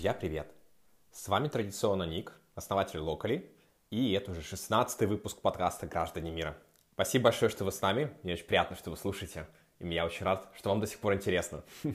Друзья, привет! С вами традиционно Ник, основатель Локали, и это уже 16 выпуск подкаста «Граждане мира». Спасибо большое, что вы с нами, мне очень приятно, что вы слушаете, и я очень рад, что вам до сих пор интересно.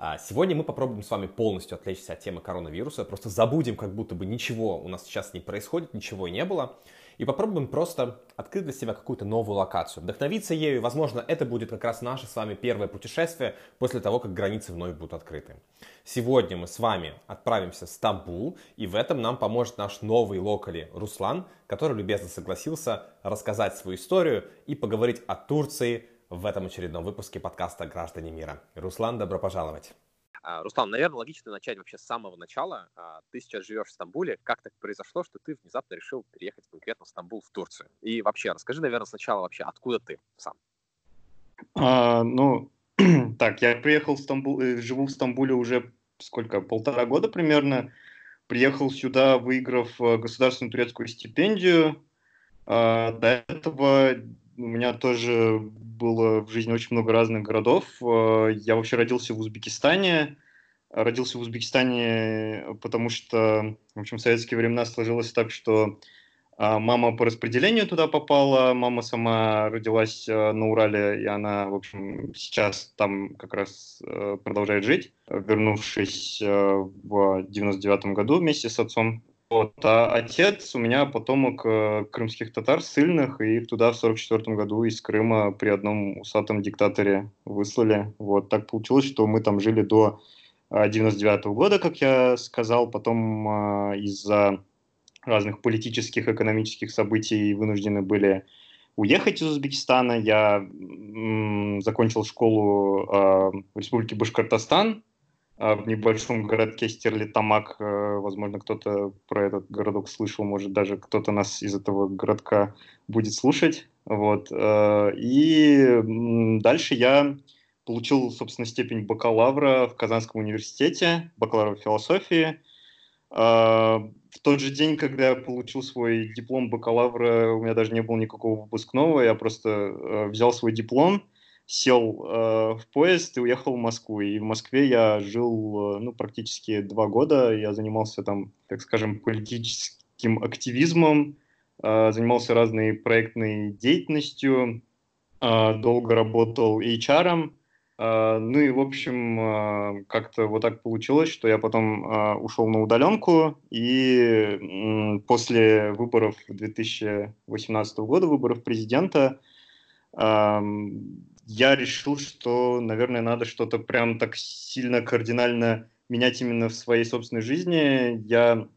А, сегодня мы попробуем с вами полностью отвлечься от темы коронавируса, просто забудем, как будто бы ничего у нас сейчас не происходит, ничего и не было, и попробуем просто открыть для себя какую-то новую локацию, вдохновиться ею, возможно, это будет как раз наше с вами первое путешествие после того, как границы вновь будут открыты. Сегодня мы с вами отправимся в Стамбул, и в этом нам поможет наш новый локали Руслан, который любезно согласился рассказать свою историю и поговорить о Турции в этом очередном выпуске подкаста «Граждане мира». Руслан, добро пожаловать! А, Руслан, наверное, логично начать вообще с самого начала. А, ты сейчас живешь в Стамбуле. Как так произошло, что ты внезапно решил переехать конкретно в Стамбул, в Турцию? И вообще, расскажи, наверное, сначала вообще, откуда ты сам? А, ну, так, я приехал в Стамбул, э, живу в Стамбуле уже сколько, полтора года примерно. Приехал сюда, выиграв э, государственную турецкую стипендию. До этого у меня тоже было в жизни очень много разных городов. Э, я вообще родился в Узбекистане. Родился в Узбекистане, потому что, в общем, в советские времена сложилось так, что а, мама по распределению туда попала, мама сама родилась э, на Урале, и она, в общем, сейчас там как раз э, продолжает жить, вернувшись в 99 году вместе с отцом вот, а отец у меня потомок э, крымских татар сильных, и их туда в 44 году из Крыма при одном усатом диктаторе выслали. Вот так получилось, что мы там жили до 99 -го года, как я сказал, потом э, из-за разных политических, экономических событий вынуждены были уехать из Узбекистана. Я закончил школу э, в Республике Башкортостан, в небольшом городке Стерлитамак. Э, возможно, кто-то про этот городок слышал, может, даже кто-то нас из этого городка будет слушать. Вот. Э, и дальше я получил, собственно, степень бакалавра в Казанском университете, бакалавра философии. А, в тот же день, когда я получил свой диплом бакалавра, у меня даже не было никакого выпускного, я просто э, взял свой диплом, сел э, в поезд и уехал в Москву. И в Москве я жил э, ну, практически два года. Я занимался там, так скажем, политическим активизмом, э, занимался разной проектной деятельностью, э, долго работал HR. Uh, ну и, в общем, uh, как-то вот так получилось, что я потом uh, ушел на удаленку, и um, после выборов 2018 года, выборов президента, я решил, что, наверное, надо что-то прям так сильно кардинально менять именно в своей собственной жизни. Я,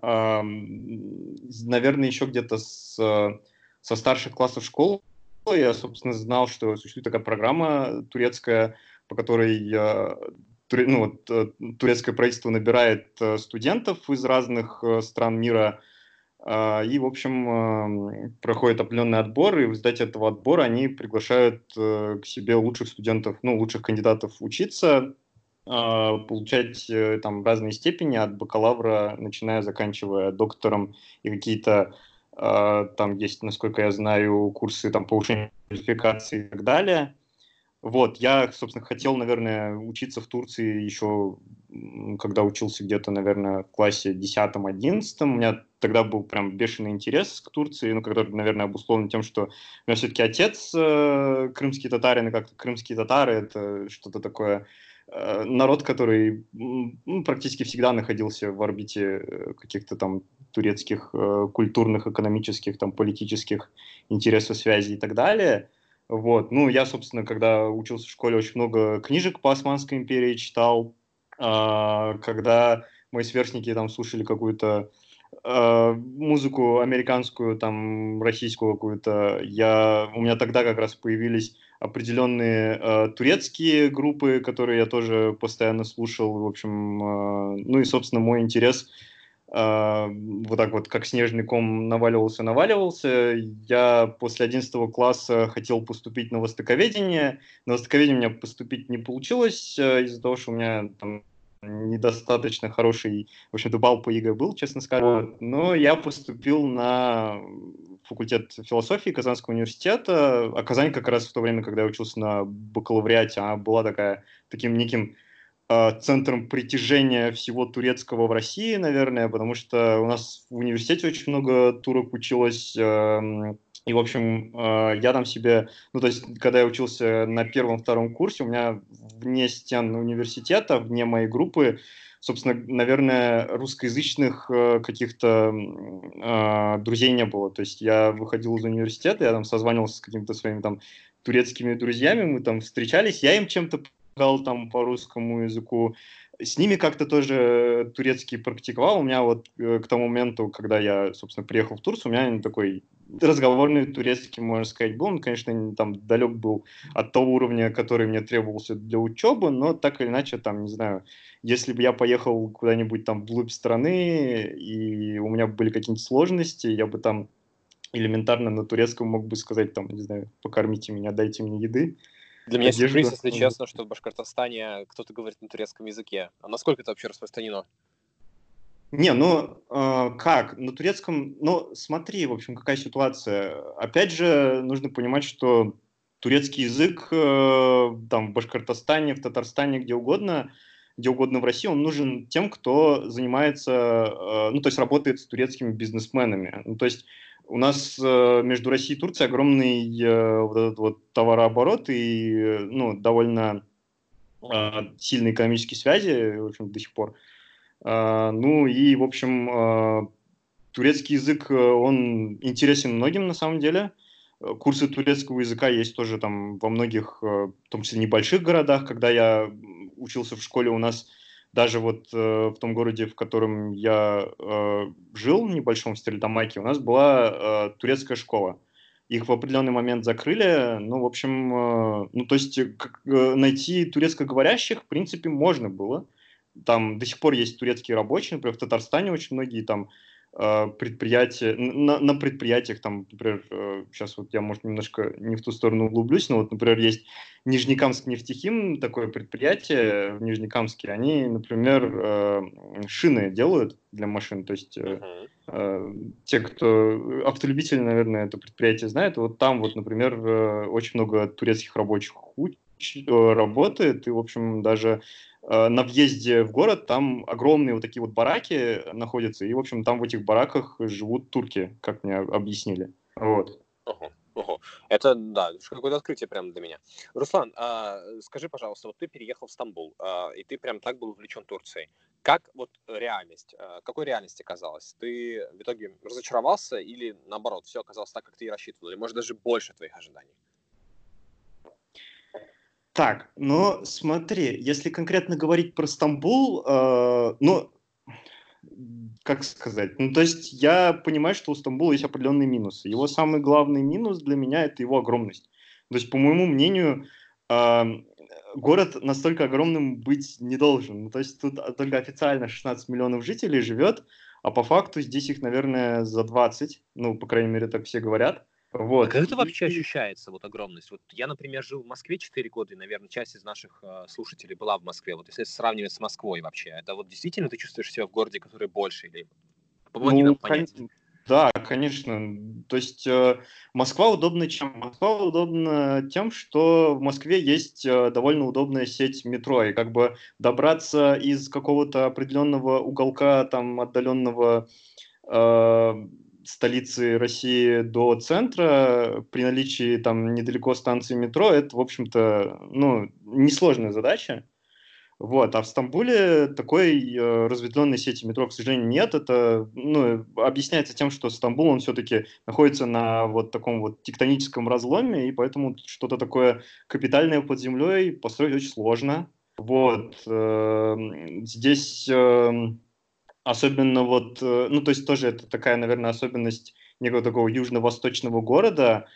э, наверное, еще где-то с, со старших классов школы я, собственно, знал, что существует такая программа турецкая, по которой я, ну, вот, э, турецкое правительство набирает э, студентов из разных э, стран мира а, и, в общем, проходит определенный отбор, и в результате этого отбора они приглашают э, к себе лучших студентов, ну, лучших кандидатов учиться, а, получать э, там разные степени от бакалавра, начиная, заканчивая доктором, и какие-то а, там есть, насколько я знаю, курсы там повышения квалификации и так далее. Вот, я, собственно, хотел, наверное, учиться в Турции еще, когда учился где-то, наверное, в классе 10-11. У меня тогда был прям бешеный интерес к Турции, ну, который, наверное, обусловлен тем, что у меня все-таки отец э, крымский татарин, и как крымские татары — это что-то такое, э, народ, который ну, практически всегда находился в орбите э, каких-то там турецких э, культурных, экономических, там, политических интересов, связей и так далее — вот. Ну, я, собственно, когда учился в школе, очень много книжек по Османской империи читал. А, когда мои сверстники там слушали какую-то а, музыку американскую, там, российскую какую-то, я, у меня тогда как раз появились определенные э, турецкие группы, которые я тоже постоянно слушал, в общем, э, ну и, собственно, мой интерес вот так вот, как снежный ком наваливался, наваливался. Я после 11 класса хотел поступить на востоковедение. На востоковедение у меня поступить не получилось э, из-за того, что у меня там недостаточно хороший, в общем-то, балл по ЕГЭ был, честно скажу. Но я поступил на факультет философии Казанского университета. А Казань как раз в то время, когда я учился на бакалавриате, она была такая, таким неким центром притяжения всего турецкого в России, наверное, потому что у нас в университете очень много турок училось, э, и, в общем, э, я там себе, ну, то есть, когда я учился на первом-втором курсе, у меня вне стен университета, вне моей группы, собственно, наверное, русскоязычных э, каких-то э, друзей не было. То есть я выходил из университета, я там созванивался с какими-то своими там турецкими друзьями, мы там встречались, я им чем-то помогал там по русскому языку, с ними как-то тоже турецкий практиковал. У меня вот э, к тому моменту, когда я, собственно, приехал в Турцию, у меня такой разговорный турецкий, можно сказать, был. Он, конечно, там далек был от того уровня, который мне требовался для учебы, но так или иначе, там, не знаю, если бы я поехал куда-нибудь там вглубь страны, и у меня были какие-нибудь сложности, я бы там элементарно на турецком мог бы сказать, там, не знаю, покормите меня, дайте мне еды. Для меня сюрприз, если честно, что в Башкортостане кто-то говорит на турецком языке. А насколько это вообще распространено? Не, ну э, как? На турецком, ну смотри, в общем, какая ситуация. Опять же, нужно понимать, что турецкий язык э, там в Башкортостане, в Татарстане, где угодно, где угодно в России, он нужен тем, кто занимается, э, ну то есть работает с турецкими бизнесменами. Ну то есть у нас э, между Россией и Турцией огромный э, вот этот вот товарооборот и э, ну довольно э, сильные экономические связи, в общем, до сих пор. Э, ну и, в общем, а, турецкий язык, э, он интересен многим на самом деле. Курсы турецкого языка есть тоже там во многих, э, в том числе небольших городах. Когда я учился в школе, у нас даже вот э, в том городе, в котором я жил, в небольшом Стерлитамаке, у нас была турецкая школа. Их в определенный момент закрыли. Ну, в общем, ну, то есть найти турецкоговорящих, в принципе, можно было. Там до сих пор есть турецкие рабочие, например, в Татарстане очень многие там э, предприятия, на, на предприятиях, там, например, сейчас э, вот я, может, немножко не в ту сторону углублюсь, но вот, например, есть Нижнекамск нефтехим, такое предприятие в Нижнекамске, они, например, э, шины делают для машин, то есть те, кто автолюбители, наверное, это предприятие знают, вот там вот, например, очень много турецких рабочих работает, и, в общем, даже Э, на въезде в город там огромные вот такие вот бараки находятся, и, в общем, там в этих бараках живут турки, как мне объяснили. Вот. Ого. Это, да, какое-то открытие прямо для меня. Руслан, а, скажи, пожалуйста, вот ты переехал в Стамбул, а, и ты прям так был увлечен Турцией. Как вот реальность, а, какой реальности казалось? Ты в итоге разочаровался или, наоборот, все оказалось так, как ты и рассчитывал, или, может, даже больше твоих ожиданий? Так, но смотри, если конкретно говорить про Стамбул, э, ну, как сказать, ну, то есть я понимаю, что у Стамбула есть определенные минусы. Его самый главный минус для меня – это его огромность. То есть, по моему мнению, э, город настолько огромным быть не должен. Ну, то есть тут только официально 16 миллионов жителей живет, а по факту здесь их, наверное, за 20, ну, по крайней мере, так все говорят. Вот. А как это вообще ощущается, вот огромность? Вот я, например, жил в Москве 4 года, и, наверное, часть из наших э, слушателей была в Москве. Вот если сравнивать с Москвой вообще, это вот действительно ты чувствуешь себя в городе, который больше? Или помоги ну, нам понять. Кон... Да, конечно. То есть э, Москва удобна чем? Москва удобна тем, что в Москве есть э, довольно удобная сеть метро, и как бы добраться из какого-то определенного уголка, там, отдаленного э, столицы России до центра при наличии там недалеко станции метро, это, в общем-то, ну, несложная задача. Вот. А в Стамбуле такой э, разветвленной сети метро, к сожалению, нет. Это ну, объясняется тем, что Стамбул, он все-таки находится на вот таком вот тектоническом разломе, и поэтому что-то такое капитальное под землей построить очень сложно. Вот. Э, здесь... Э, Особенно вот, э, ну, то есть тоже это такая, наверное, особенность некого такого южно-восточного города.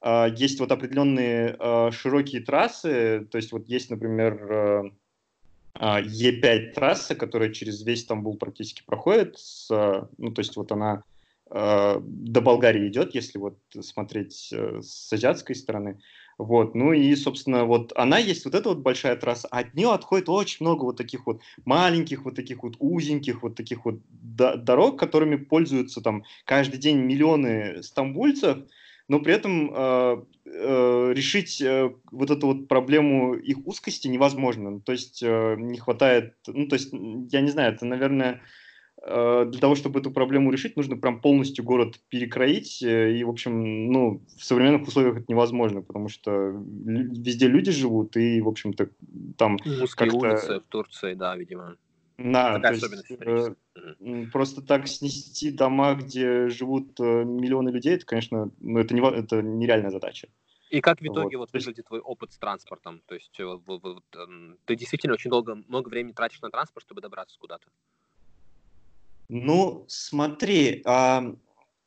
А, есть вот определенные а, широкие трассы, то есть вот есть, например, а, Е5 трасса, которая через весь Стамбул практически проходит, с, ну, то есть вот она до Болгарии идет, если вот смотреть э, с азиатской стороны. Вот, ну и, собственно, вот она есть, вот эта вот большая трасса, от нее отходит очень много вот таких вот маленьких, вот таких вот узеньких, вот таких вот дорог, которыми пользуются там каждый день миллионы стамбульцев, но при этом э, э, решить э, вот эту вот проблему их узкости невозможно. То есть э, не хватает, ну то есть я не знаю, это, наверное, для того, чтобы эту проблему решить, нужно прям полностью город перекроить, э, и, в общем, ну, в современных условиях это невозможно, потому что везде люди живут, и, в общем-то, там Узкие улицы в Турции, да, видимо. Да, Такая то есть, э, просто так снести дома, где живут э, миллионы людей, это, конечно, ну, это, не, это нереальная задача. И как в итоге вот, вот выглядит твой опыт с транспортом? То есть вот, вот, вот, эм, ты действительно очень долго, много времени тратишь на транспорт, чтобы добраться куда-то? Ну, смотри, а,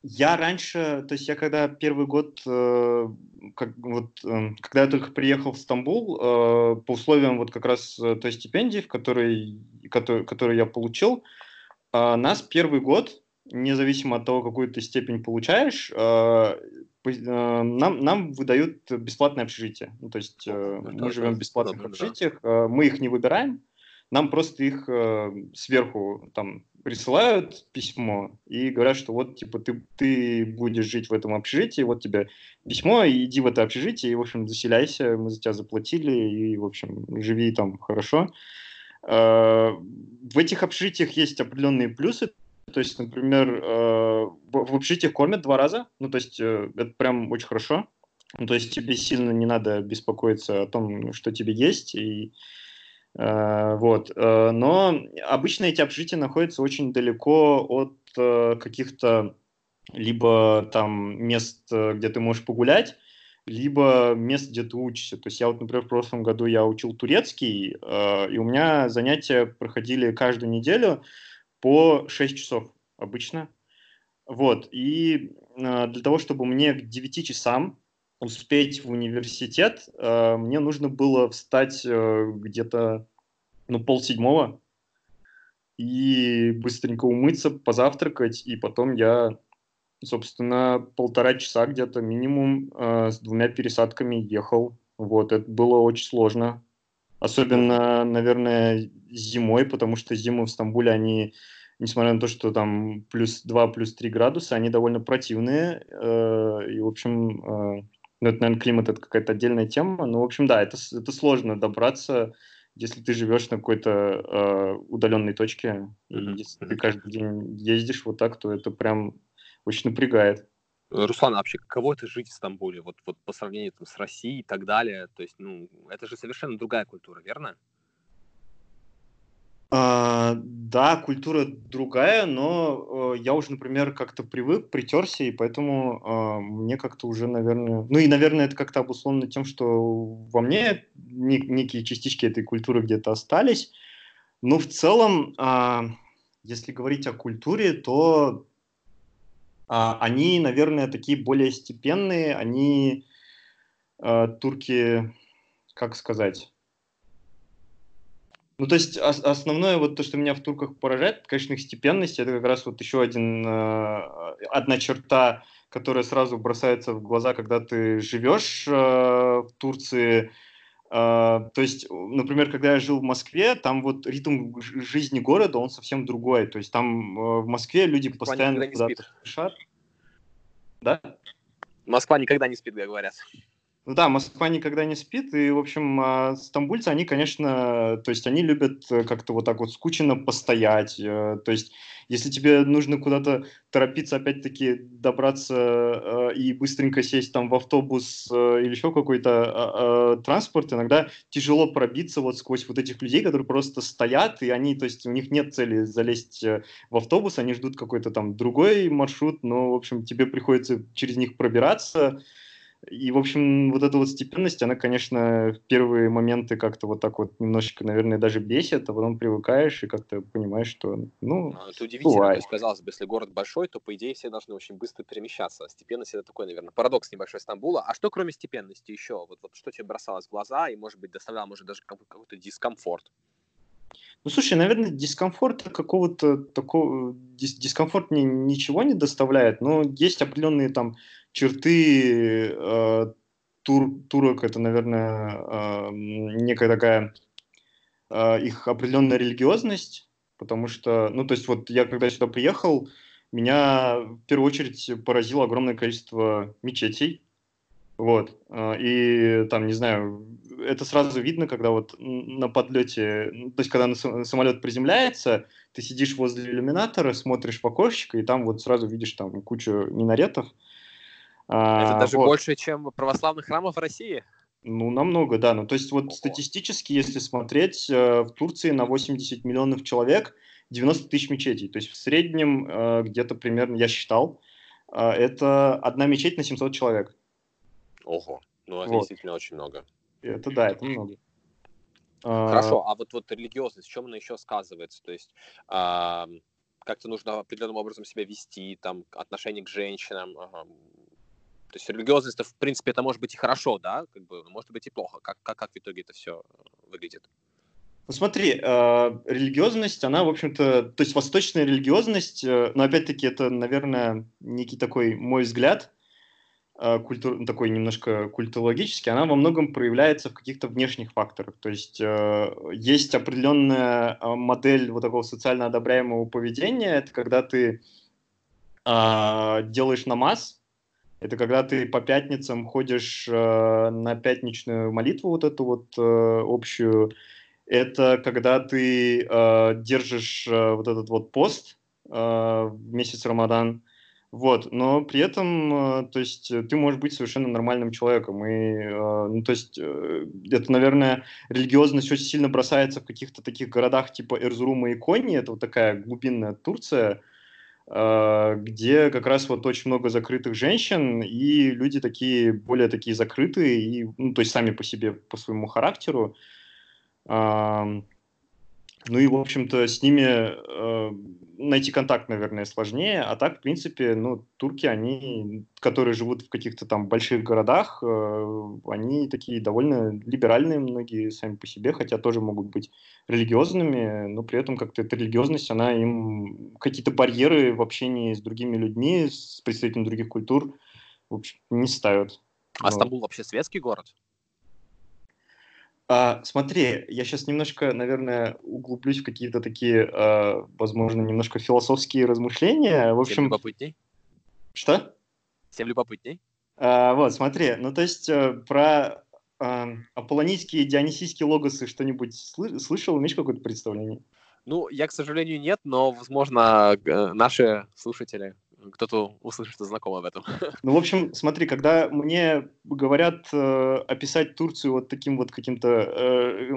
я раньше, то есть я когда первый год, э, как, вот, э, когда я только приехал в Стамбул, э, по условиям вот как раз э, той стипендии, в которой, который, которую я получил, э, нас первый год, независимо от того, какую ты степень получаешь, э, э, нам, нам выдают бесплатное общежитие. Ну, то есть э, мы живем в бесплатных общежитиях, э, мы их не выбираем, нам просто их э, сверху там присылают письмо и говорят, что вот, типа, ты, ты будешь жить в этом общежитии, вот тебе письмо, иди в это общежитие, и, в общем, заселяйся, мы за тебя заплатили, и, в общем, живи там хорошо. Э, в этих общежитиях есть определенные плюсы, то есть, например, э, в общежитиях кормят два раза, ну, то есть, э, это прям очень хорошо, ну, то есть, тебе сильно не надо беспокоиться о том, что тебе есть, и вот. Э, но обычно эти общежития находятся очень далеко от э, каких-то либо там мест, где ты можешь погулять, либо мест, где ты учишься. То есть я вот, например, в прошлом году я учил турецкий, и у меня занятия проходили каждую неделю по 6 часов обычно. Вот. И для того, чтобы мне к 9 часам успеть в университет, э, мне нужно было встать э, где-то ну, полседьмого и быстренько умыться, позавтракать, и потом я, собственно, полтора часа где-то минимум э, с двумя пересадками ехал. Вот, это было очень сложно. Особенно, наверное, зимой, потому что зимы в Стамбуле, они, несмотря на то, что там плюс 2, плюс 3 градуса, они довольно противные. И, в общем, ну, это, наверное, климат это какая-то отдельная тема. Но, в общем, да, это, это сложно добраться, если ты живешь на какой-то э, удаленной точке. И если ты каждый день ездишь вот так, то это прям очень напрягает. Руслан, а вообще каково это жить в Стамбуле, вот, вот по сравнению там, с Россией и так далее? То есть, ну, это же совершенно другая культура, верно? А, да, культура другая, но э, я уже, например, как-то привык, притерся, и поэтому э, мне как-то уже, наверное... Ну и, наверное, это как-то обусловлено тем, что во мне не, некие частички этой культуры где-то остались. Но в целом, э, если говорить о культуре, то э, они, наверное, такие более степенные, они, э, турки, как сказать ну, то есть ос- основное вот то, что меня в турках поражает, конечно, их степенность. Это как раз вот еще один, э, одна черта, которая сразу бросается в глаза, когда ты живешь э, в Турции. Э, то есть, например, когда я жил в Москве, там вот ритм жизни города, он совсем другой. То есть там э, в Москве люди Москва постоянно куда-то спешат. Да? Москва никогда не спит, говорят. Ну да, Москва никогда не спит, и, в общем, а, стамбульцы, они, конечно, то есть они любят э, как-то вот так вот скучно постоять, э, то есть если тебе нужно куда-то торопиться, опять-таки, добраться э, и быстренько сесть там в автобус или еще какой-то а, а, транспорт, иногда тяжело пробиться вот сквозь вот этих людей, которые просто стоят, и они, то есть у них нет цели залезть в автобус, они ждут какой-то там другой маршрут, но, в общем, тебе приходится через них пробираться, и, в общем, вот эта вот степенность, она, конечно, в первые моменты как-то вот так вот немножечко, наверное, даже бесит, а потом привыкаешь и как-то понимаешь, что, ну, а, Это удивительно. Бывает. То есть, казалось бы, если город большой, то, по идее, все должны очень быстро перемещаться. Степенность — это такой, наверное, парадокс небольшой Стамбула. А что, кроме степенности, еще? Вот, вот что тебе бросалось в глаза и, может быть, доставляло, может, даже какой-то дискомфорт? Ну, слушай, наверное, дискомфорта какого-то такого... Дис дискомфорт мне ничего не доставляет, но есть определенные там черты э, тур, турок, это, наверное, э, некая такая э, их определенная религиозность, потому что, ну, то есть вот я когда сюда приехал, меня в первую очередь поразило огромное количество мечетей. Вот. А, и там, не знаю, это сразу видно, когда вот на подлете, то есть когда самолет приземляется, ты сидишь возле иллюминатора, смотришь в окошечко, и там вот сразу видишь там кучу минаретов. Это а, даже вот. больше, чем православных храмов в России? Ну, намного, да. Ну, то есть вот Ого. статистически, если смотреть, э, в Турции на 80 миллионов человек 90 тысяч мечетей. То есть в среднем э, где-то примерно, я считал, э, это одна мечеть на 700 человек. Ого, ну это вот. действительно очень много. Это да, это много. Хорошо, а вот, вот религиозность, в чем она еще сказывается? То есть э, как-то нужно определенным образом себя вести, там, отношение к женщинам. Ага. То есть религиозность, в принципе, это может быть и хорошо, да, как бы, может быть и плохо. Как, как, как в итоге это все выглядит? Ну смотри, э, религиозность, она, в общем-то, то есть восточная религиозность, э, но опять-таки это, наверное, некий такой мой взгляд, культур, такой немножко культурологический, она во многом проявляется в каких-то внешних факторах. То есть э, есть определенная э, модель вот такого социально одобряемого поведения, это когда ты э, делаешь намаз, это когда ты по пятницам ходишь э, на пятничную молитву вот эту вот э, общую, это когда ты э, держишь э, вот этот вот пост э, в месяц Рамадан, вот, но при этом, э, то есть, ты можешь быть совершенно нормальным человеком, и, э, ну, то есть, э, это, наверное, религиозность очень сильно бросается в каких-то таких городах типа Эрзурума и Кони, это вот такая глубинная Турция, э, где как раз вот очень много закрытых женщин, и люди такие, более такие закрытые, и, ну, то есть, сами по себе, по своему характеру, ну и, в общем-то, с ними э, найти контакт, наверное, сложнее. А так, в принципе, ну, турки, они, которые живут в каких-то там больших городах, э, они такие довольно либеральные многие сами по себе, хотя тоже могут быть религиозными, но при этом как-то эта религиозность, она им какие-то барьеры в общении с другими людьми, с представителями других культур, в общем, не ставят. А Стамбул вообще светский город? А, смотри, я сейчас немножко, наверное, углублюсь в какие-то такие, а, возможно, немножко философские размышления. В общем... Всем любопытней? Что? Всем любопытней? А, вот, смотри, ну то есть э, про а, аполлонийские, дионисийские логосы что-нибудь сл- слышал? Имеешь какое-то представление? Ну, я, к сожалению, нет, но, возможно, наши слушатели кто-то услышит что знакомо в этом. Ну, в общем, смотри, когда мне говорят э, описать Турцию вот таким вот каким-то э,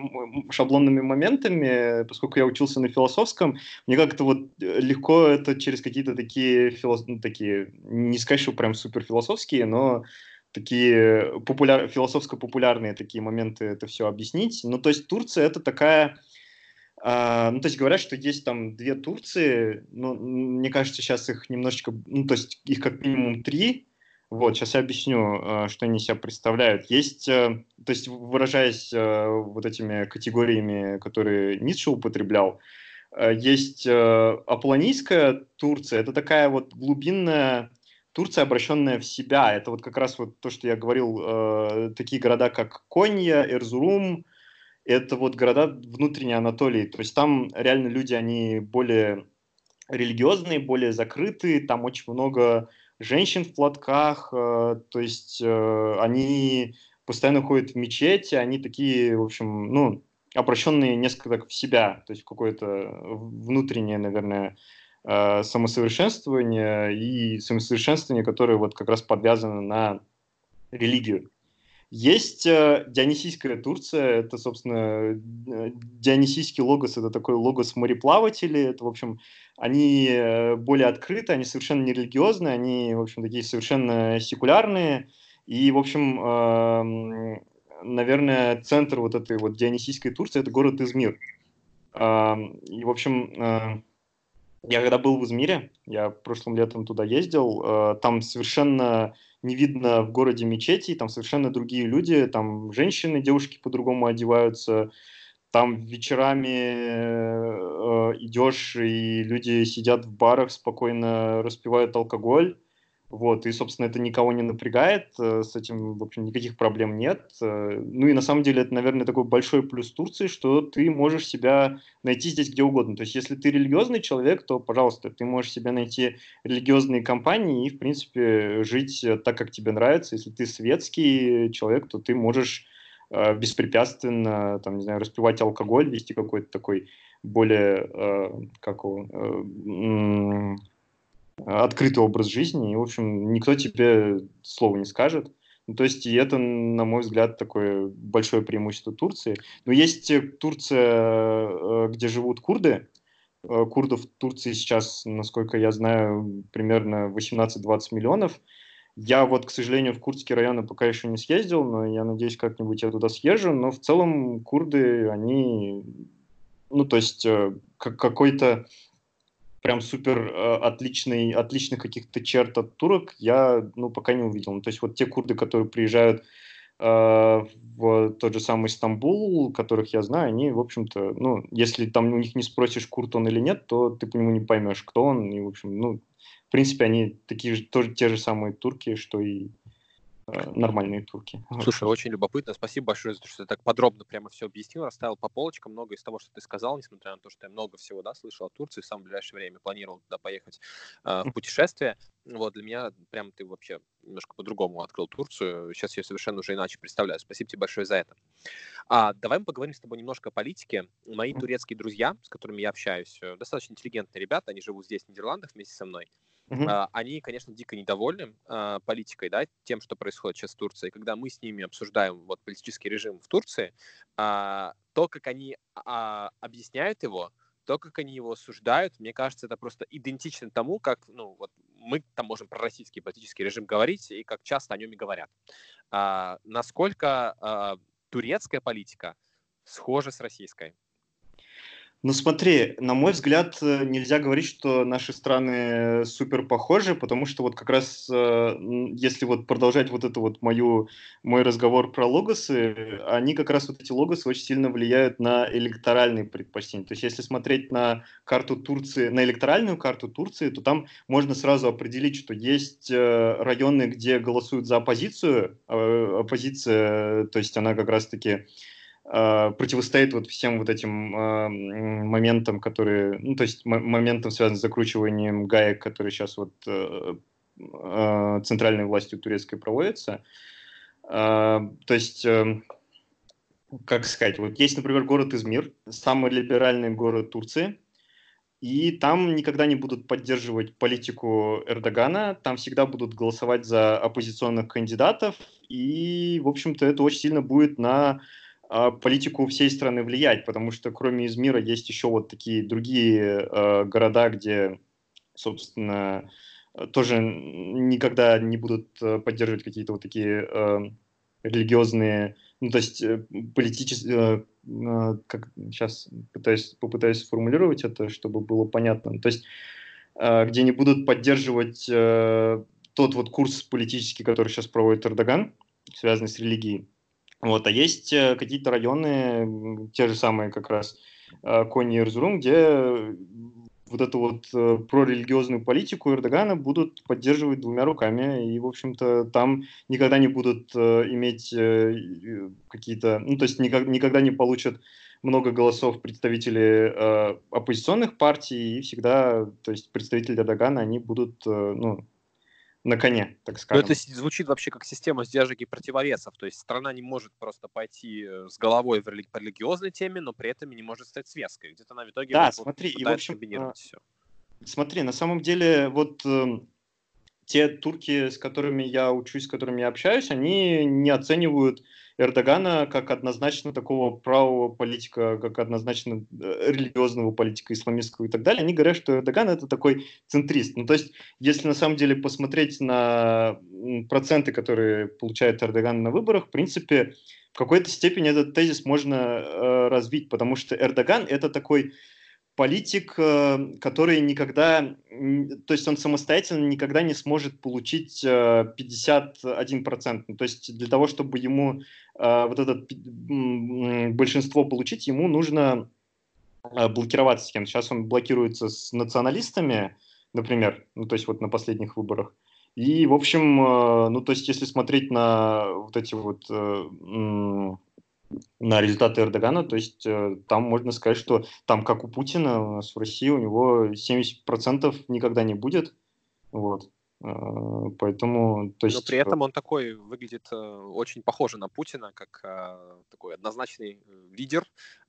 шаблонными моментами, поскольку я учился на философском, мне как-то вот э, легко это через какие-то такие, филос... ну, такие, не сказать, что прям супер философские, но такие популяр... философско-популярные такие моменты это все объяснить. Ну, то есть Турция это такая а, ну, то есть говорят, что есть там две Турции, но мне кажется, сейчас их немножечко, ну, то есть их как минимум три. Вот, сейчас я объясню, а, что они себя представляют. Есть, э, то есть выражаясь э, вот этими категориями, которые Ницше употреблял, э, есть аполлонийская Турция, это такая вот глубинная Турция, обращенная в себя. Это вот как раз вот то, что я говорил, такие города, как Конья, Эрзурум, это вот города внутренней Анатолии. То есть там реально люди, они более религиозные, более закрытые, там очень много женщин в платках, э, то есть э, они постоянно ходят в мечети, они такие, в общем, ну, обращенные несколько так в себя, то есть какое-то внутреннее, наверное, э, самосовершенствование и самосовершенствование, которое вот как раз подвязано на религию. Есть э, Дионисийская Турция, это, собственно, э, Дионисийский логос, это такой логос мореплавателей, это, в общем, они э, более открыты, они совершенно не религиозные, они, в общем, такие совершенно секулярные, и, в общем, э, наверное, центр вот этой вот Дионисийской Турции – это город Измир. Э, и, в общем, я когда был в Измире, я прошлым летом туда ездил, там совершенно не видно в городе мечети, там совершенно другие люди, там женщины, девушки по-другому одеваются, там вечерами э, идешь, и люди сидят в барах, спокойно распивают алкоголь, Вот, и, собственно, это никого не напрягает, э, с этим, в общем, никаких проблем нет. Э, ну и на самом деле это, наверное, такой большой плюс Турции, что ты можешь себя найти здесь где угодно. То есть если ты религиозный человек, то, пожалуйста, ты можешь себе найти религиозные компании и, в принципе, жить так, как тебе нравится. Если ты светский человек, то ты можешь э, беспрепятственно, там, не знаю, распивать алкоголь, вести какой-то такой более, как его, открытый образ жизни, и, в общем, никто тебе слова не скажет. Ну, то есть, и это, на мой взгляд, такое большое преимущество Турции. Но есть Турция, э, где живут курды. Э, курдов в Турции сейчас, насколько я знаю, примерно 18-20 миллионов. Я вот, к сожалению, в курдские районы пока еще не съездил, но я надеюсь, как-нибудь я туда съезжу. Но в целом курды, они, ну, то есть, э, какой-то прям супер э, отличный, отличных каких-то черт от турок я ну, пока не увидел. Ну, то есть вот те курды, которые приезжают э, в тот же самый Стамбул, которых я знаю, они, в общем-то, ну, если там у них не спросишь, курт он или нет, то ты по нему не поймешь, кто он. И, в общем, ну, в принципе, они такие же, тоже те же самые турки, что и нормальные турки. Слушай, очень любопытно. Спасибо большое за то, что ты так подробно прямо все объяснил, расставил по полочкам. Много из того, что ты сказал, несмотря на то, что я много всего да, слышал о Турции, в самое ближайшее время планировал туда поехать э, в путешествие. Вот, для меня прям ты вообще немножко по-другому открыл Турцию. Сейчас я совершенно уже иначе представляю. Спасибо тебе большое за это. А, давай мы поговорим с тобой немножко о политике. Мои турецкие друзья, с которыми я общаюсь, э, достаточно интеллигентные ребята, они живут здесь, в Нидерландах, вместе со мной. Uh-huh. Они, конечно, дико недовольны а, политикой, да, тем, что происходит сейчас в Турции. Когда мы с ними обсуждаем вот политический режим в Турции, а, то, как они объясняют его, то, как они его осуждают, мне кажется, это просто идентично тому, как ну, вот мы там можем про российский политический режим говорить и как часто о нем и говорят. Насколько турецкая политика схожа с российской? Ну смотри, на мой взгляд, э, нельзя говорить, что наши страны супер похожи, потому что вот как раз, э, если вот продолжать вот это вот мою, мой разговор про логосы, они как раз вот эти логосы очень сильно влияют на электоральные предпочтения. То есть если смотреть на карту Турции, на электоральную карту Турции, то там можно сразу определить, что есть э, районы, где голосуют за оппозицию, а, оппозиция, то есть она как раз-таки э, противостоит вот всем вот этим э, моментам, которые, ну, то есть моментам, связанным с закручиванием гаек, которые сейчас вот э, э, центральной властью турецкой проводятся. То есть, э, как сказать, вот есть, например, город Измир, самый либеральный город Турции, и там никогда не будут поддерживать политику Эрдогана, там всегда будут голосовать за оппозиционных кандидатов, и, в общем-то, это очень сильно будет на а, политику всей страны влиять, потому что кроме Измира есть еще вот такие другие э, города, где, собственно, тоже никогда не будут э, поддерживать какие-то вот такие э, религиозные, ну, то есть э, политические, э, как сейчас пытаюсь, попытаюсь сформулировать это, чтобы было понятно. То есть, э, где не будут поддерживать э, тот вот курс политический, который сейчас проводит Эрдоган, связанный с религией. Вот, а есть э, какие-то районы, те же самые как раз э, Кони и Эрзурум, где вот эту вот э, прорелигиозную политику Эрдогана будут поддерживать двумя руками, и, в общем-то, там никогда не будут иметь какие-то, ну, то есть никогда не получат много голосов представители э, оппозиционных партий, и всегда, то есть представители Эрдогана, они будут, э, ну, на коне, так скажем. Но это звучит вообще как система сдержек и противовесов. То есть страна не может просто пойти э, с головой в рели- по религиозной теме, но при этом не может стать связкой. Где-то она в итоге да, смотри, и в общем, комбинировать а, все. Смотри, на самом деле вот э, те турки, с которыми я учусь, с которыми я общаюсь, они не оценивают Эрдогана как однозначно такого правого политика, как однозначно э, религиозного политика, исламистского и так далее. Они говорят, что Эрдоган это такой центрист. Ну, то есть, если на самом деле посмотреть на проценты, которые получает Эрдоган на выборах, в принципе, в какой-то степени этот тезис можно э, развить, потому что Эрдоган это такой политик, э, который никогда, то есть он самостоятельно никогда не сможет получить 51%. Э, ну, то есть для того, чтобы ему э, вот это большинство получить, ему нужно блокироваться с кем-то. Сейчас он блокируется с националистами, например, ну то есть вот на последних выборах. И, в общем, ну, то есть, если смотреть на вот эти вот на результаты Эрдогана, то есть э, там можно сказать, что там, как у Путина, у нас в России у него 70% никогда не будет. Вот. Поэтому, то есть... Но при этом он такой выглядит очень похоже на Путина, как такой однозначный лидер,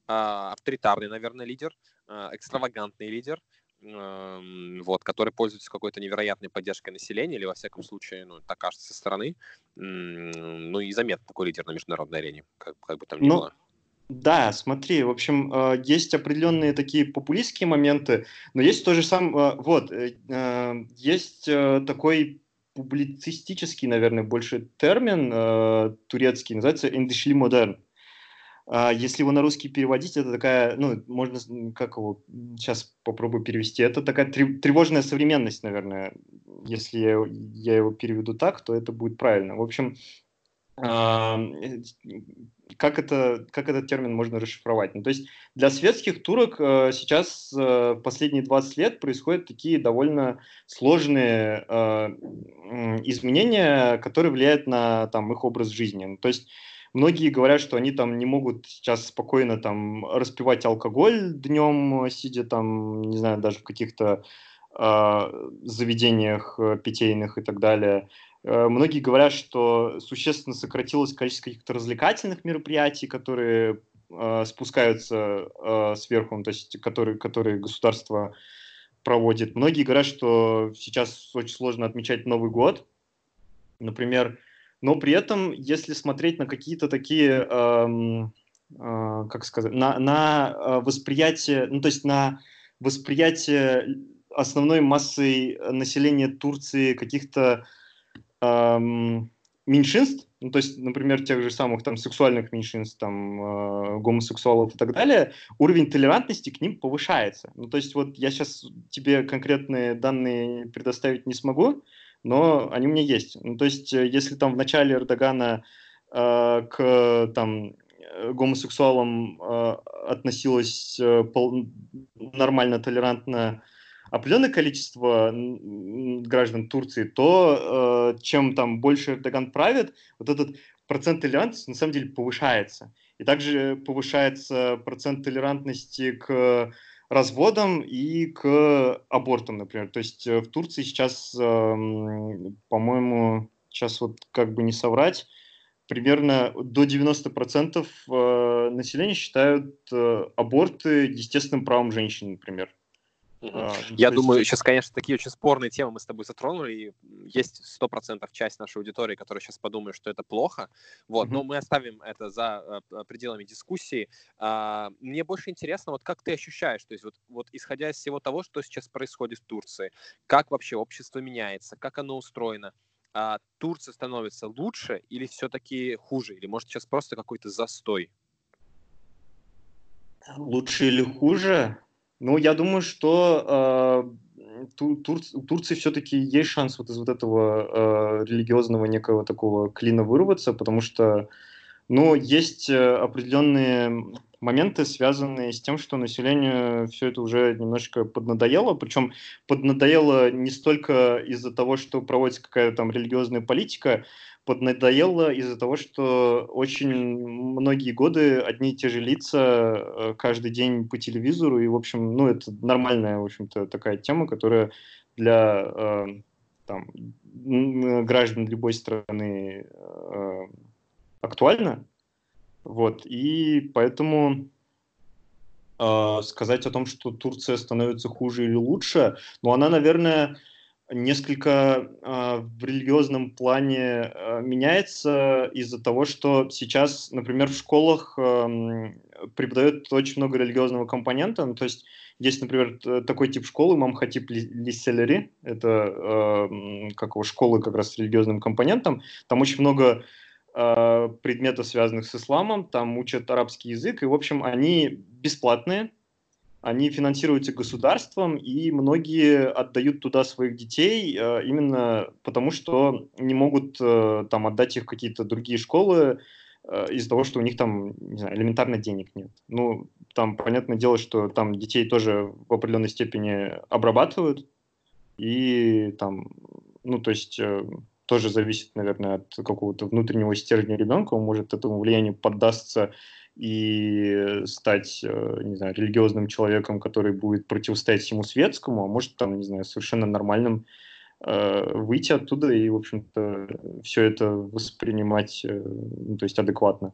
авторитарный, наверное, лидер, экстравагантный лидер, вот, который пользуется какой-то невероятной поддержкой населения, или, во всяком случае, ну, так кажется со стороны, ну, и заметно такой лидер на международной арене, как, как бы там ни ну, было. Да, смотри, в общем, э, есть определенные такие популистские моменты, но есть тоже сам, э, вот, э, есть такой публицистический, наверное, больше термин турецкий, называется «эндешли модерн». А, если его на русский переводить, это такая, ну, можно, как его, сейчас попробую перевести, это такая тревожная современность, наверное. Если я, я его переведу так, то это будет правильно. В общем, а, как, это, как этот термин можно расшифровать? Ну, то есть для светских турок э, сейчас э, последние 20 лет происходят такие довольно сложные э, изменения, которые влияют на там, их образ жизни. Ну, то есть Многие говорят, что они там не могут сейчас спокойно там распивать алкоголь днем, сидя там, не знаю, даже в каких-то э, заведениях питейных и так далее. Э, многие говорят, что существенно сократилось количество каких-то развлекательных мероприятий, которые э, спускаются э, сверху, ну, то есть которые, которые государство проводит. Многие говорят, что сейчас очень сложно отмечать Новый год. Например, но при этом, если смотреть на какие-то такие, эм, э, как сказать, на, на э, восприятие, ну то есть на восприятие основной массой населения Турции каких-то эм, меньшинств, ну, то есть, например, тех же самых там сексуальных меньшинств, там, э, гомосексуалов и так далее, уровень толерантности к ним повышается. Ну, то есть, вот я сейчас тебе конкретные данные предоставить не смогу, но они у меня есть. Ну, то есть, э, если там в начале Эрдогана э, к там, э, гомосексуалам э, относилось э, пол, нормально, толерантно определенное количество граждан Турции, то э, чем там больше Эрдоган правит, вот этот процент толерантности на самом деле повышается. И также повышается процент толерантности к разводам и к абортам, например. То есть э, в Турции сейчас, эм, по-моему, сейчас вот как бы не соврать, примерно до 90% э, населения считают э, аборты естественным правом женщин, например. А, Я есть... думаю, сейчас, конечно, такие очень спорные темы мы с тобой затронули, и есть сто процентов часть нашей аудитории, которая сейчас подумает, что это плохо, вот, mm-hmm. но мы оставим это за э, пределами дискуссии. А, мне больше интересно, вот как ты ощущаешь, то есть вот, вот исходя из всего того, что сейчас происходит в Турции, как вообще общество меняется, как оно устроено, а Турция становится лучше или все-таки хуже, или может сейчас просто какой-то застой? Лучше или хуже? Ну, я думаю, что э, Тур, у Турции все-таки есть шанс вот из вот этого э, религиозного некого такого клина вырваться, потому что, ну, есть э, определенные моменты, связанные с тем, что населению все это уже немножко поднадоело, причем поднадоело не столько из-за того, что проводится какая-то там религиозная политика, поднадоело из-за того, что очень многие годы одни и те же лица э, каждый день по телевизору, и, в общем, ну, это нормальная, в общем-то, такая тема, которая для э, там, граждан любой страны э, актуальна. Вот, и поэтому сказать о том, что Турция становится хуже или лучше, ну, она, наверное, несколько э, в религиозном плане э, меняется из-за того, что сейчас, например, в школах э, преподают очень много религиозного компонента. Ну, то есть есть, например, такой тип школы, Мамхатип Лиселери, это э, как его, школы как раз с религиозным компонентом. Там очень много э, предметов, связанных с исламом, там учат арабский язык, и, в общем, они бесплатные, они финансируются государством, и многие отдают туда своих детей э, именно потому, что не могут э, там отдать их в какие-то другие школы э, из-за того, что у них там, не знаю, элементарно денег нет. Ну, там, понятное дело, что там детей тоже в определенной степени обрабатывают, и там ну, то есть э, тоже зависит, наверное, от какого-то внутреннего стержня ребенка, он может этому влиянию поддастся и стать, э, не знаю, религиозным человеком, который будет противостоять всему светскому, а может там, не знаю, совершенно нормальным э, выйти оттуда и, в общем-то, все это воспринимать, э, ну, то есть адекватно.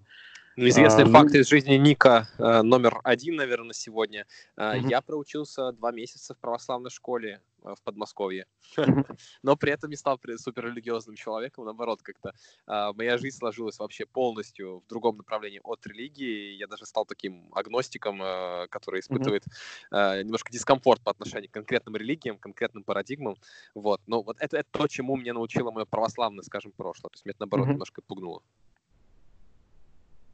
Ну, известный а, факт ну... из жизни Ника э, номер один, наверное, сегодня. Угу. Я проучился два месяца в православной школе э, в Подмосковье, но при этом не стал суперрелигиозным человеком, наоборот, как-то моя жизнь сложилась вообще полностью в другом направлении от религии. Я даже стал таким агностиком, который испытывает немножко дискомфорт по отношению к конкретным религиям, конкретным парадигмам. Вот, но вот это, это то, чему меня научило мое православное, скажем, прошлое. То есть меня это, наоборот, немножко пугнуло.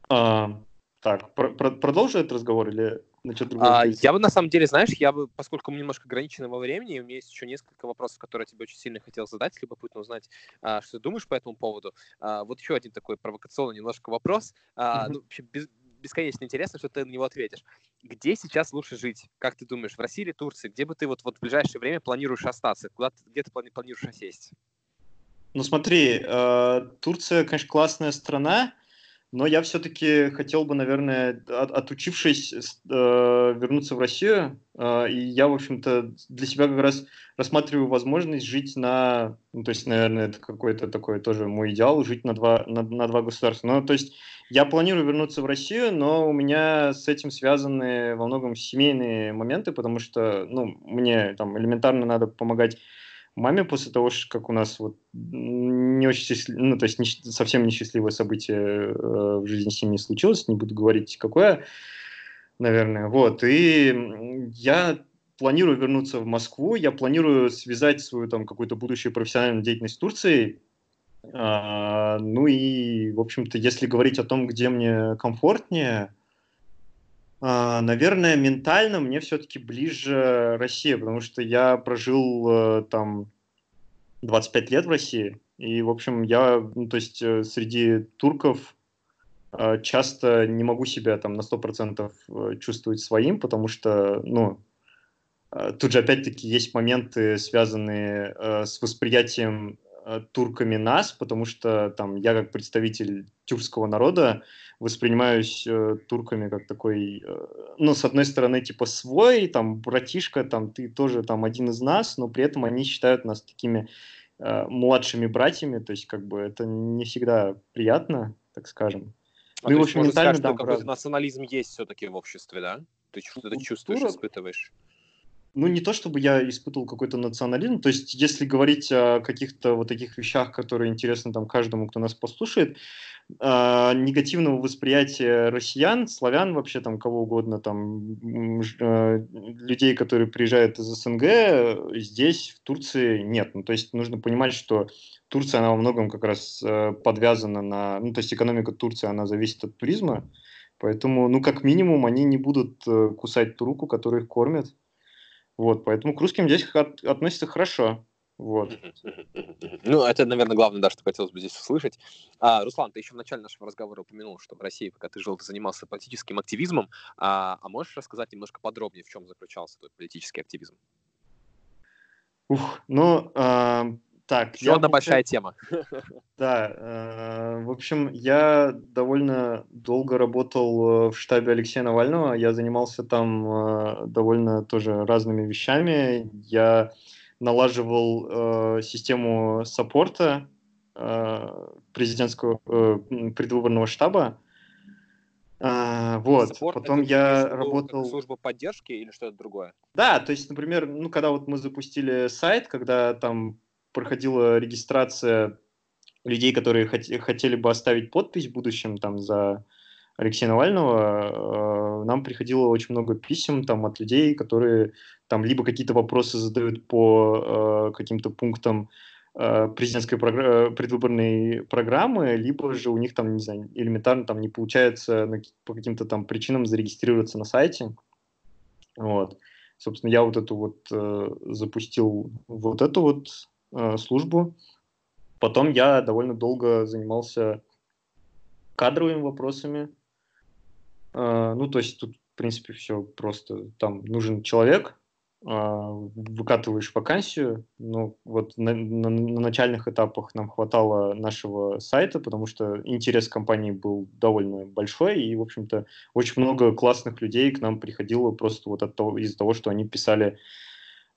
А, так, про про продолжу этот разговор или на что а, Я бы, на самом деле, знаешь, я бы, поскольку мы немножко ограничены во времени, у меня есть еще несколько вопросов, которые я тебе очень сильно хотел задать, любопытно узнать, а, что ты думаешь по этому поводу. А, вот еще один такой провокационный немножко вопрос. А, mm-hmm. ну, вообще, без, бесконечно интересно, что ты на него ответишь. Где сейчас лучше жить? Как ты думаешь, в России или Турции? Где бы ты вот, вот в ближайшее время планируешь остаться? Куда ты, где ты планируешь осесть? Ну смотри, э, Турция, конечно, классная страна, но я все-таки хотел бы, наверное, от, отучившись, э, вернуться в Россию. Э, и я, в общем-то, для себя как раз рассматриваю возможность жить на... Ну, то есть, наверное, это какой-то такой тоже мой идеал, жить на два, на, на два государства. Ну, то есть, я планирую вернуться в Россию, но у меня с этим связаны во многом семейные моменты, потому что, ну, мне там элементарно надо помогать маме после того, как у нас вот не очень ну, то есть не, совсем несчастливое событие э, в жизни семьи случилось, не буду говорить какое, наверное, вот, и я планирую вернуться в Москву, я планирую связать свою там какую-то будущую профессиональную деятельность с Турцией, а, ну и, в общем-то, если говорить о том, где мне комфортнее, а, наверное, ментально мне все-таки ближе Россия, потому что я прожил э, там 25 лет в России, и, в общем, я, ну, то есть э, среди турков э, часто не могу себя там на 100% чувствовать своим, потому что, ну, тут же опять-таки есть моменты, связанные с восприятием турками нас, потому что там я как представитель тюркского народа, воспринимаюсь э, турками как такой, э, ну, с одной стороны, типа свой, там, братишка, там, ты тоже там один из нас, но при этом они считают нас такими э, младшими братьями, то есть, как бы, это не всегда приятно, так скажем. А ну, и, в общем, ментально, сказать, да, какой-то национализм есть все-таки в обществе, да? Ты что-то чувствуешь, испытываешь? ну, не то чтобы я испытывал какой-то национализм, то есть если говорить о каких-то вот таких вещах, которые интересны там каждому, кто нас послушает, э, негативного восприятия россиян, славян, вообще там кого угодно, там э, людей, которые приезжают из СНГ, здесь, в Турции, нет. Ну, то есть нужно понимать, что Турция, она во многом как раз э, подвязана на... Ну, то есть экономика Турции, она зависит от туризма, поэтому, ну, как минимум, они не будут э, кусать ту руку, которая их кормит. Вот, поэтому к русским здесь от, относятся хорошо. Вот. Ну, это, наверное, главное, да, что хотелось бы здесь услышать. А, Руслан, ты еще в начале нашего разговора упомянул, что в России, пока ты жил, ты занимался политическим активизмом. А, а можешь рассказать немножко подробнее, в чем заключался твой политический активизм? Ух, ну, э, так. Еще одна большая тема. Да, э, в общем, я довольно долго работал э, в штабе Алексея Навального. Я занимался там э, довольно тоже разными вещами. Я налаживал систему саппорта президентского предвыборного штаба. вот, Саппорт потом я работал... Служба поддержки или что-то другое? Да, то есть, например, ну, когда вот мы запустили сайт, когда там проходила регистрация людей, которые хот- хотели бы оставить подпись в будущем там за Алексея Навального, э, нам приходило очень много писем там от людей, которые там либо какие-то вопросы задают по э, каким-то пунктам э, президентской програ- предвыборной программы, либо же у них там, не знаю, элементарно там не получается по каким-то там причинам зарегистрироваться на сайте. Вот. Собственно, я вот эту вот э, запустил вот эту вот Э, службу. Потом я довольно долго занимался кадровыми вопросами. Э, ну, то есть тут, в принципе, все просто. Там нужен человек, а, выкатываешь вакансию. Ну, вот на, на, на начальных этапах нам хватало нашего сайта, потому что интерес компании был довольно большой, и, в общем-то, очень много классных людей к нам приходило просто вот от того, из-за того, что они писали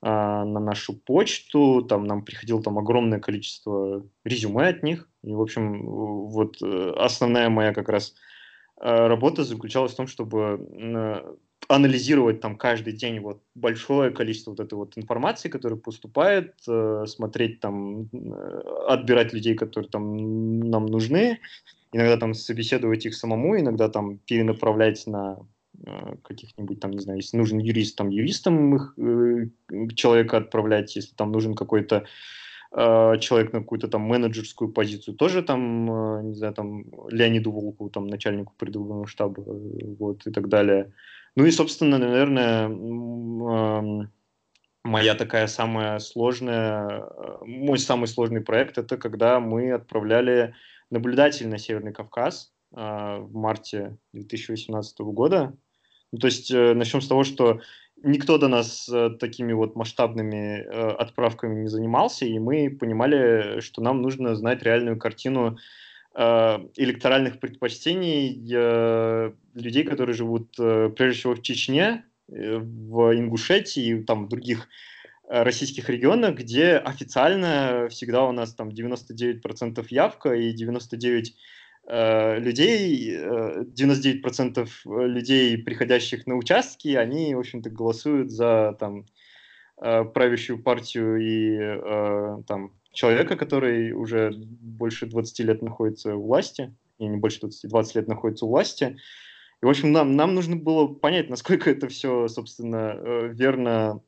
а, на нашу почту, там нам приходило там огромное количество резюме от них, и, в общем, вот э, основная моя как раз работа заключалась в том, чтобы анализировать там каждый день вот большое количество вот этой вот информации, которая поступает, э, смотреть там, э, отбирать людей, которые там нам нужны, иногда там собеседовать их самому, иногда там перенаправлять на э, каких-нибудь там, не знаю, если нужен юрист, там юристам их э, человека отправлять, если там нужен какой-то э, человек на какую-то там менеджерскую позицию, тоже там, э, не знаю, там Леониду Волкову, там начальнику предвыборного штаба, э, вот, и так далее. Ну и, собственно, наверное, моя такая самая сложная, э, мой самый сложный проект, это когда мы отправляли наблюдателей на Северный Кавказ а, в марте 2018 года. Ну, то есть э, начнем с того, что никто до нас э, такими вот масштабными отправками не занимался, и мы понимали, что нам нужно знать реальную картину Э, электоральных предпочтений э, людей, которые живут э, прежде всего в Чечне, в Ингушетии и там в других российских регионах, где официально всегда у нас там 99% явка и 99 людей, 99% людей, приходящих на участки, они, в общем-то, голосуют за там правящую партию и там человека, который уже больше 20 лет находится у власти, и не больше 20, 20 лет находится у власти. И, в общем, нам, нам нужно было понять, насколько это все, собственно, э, верно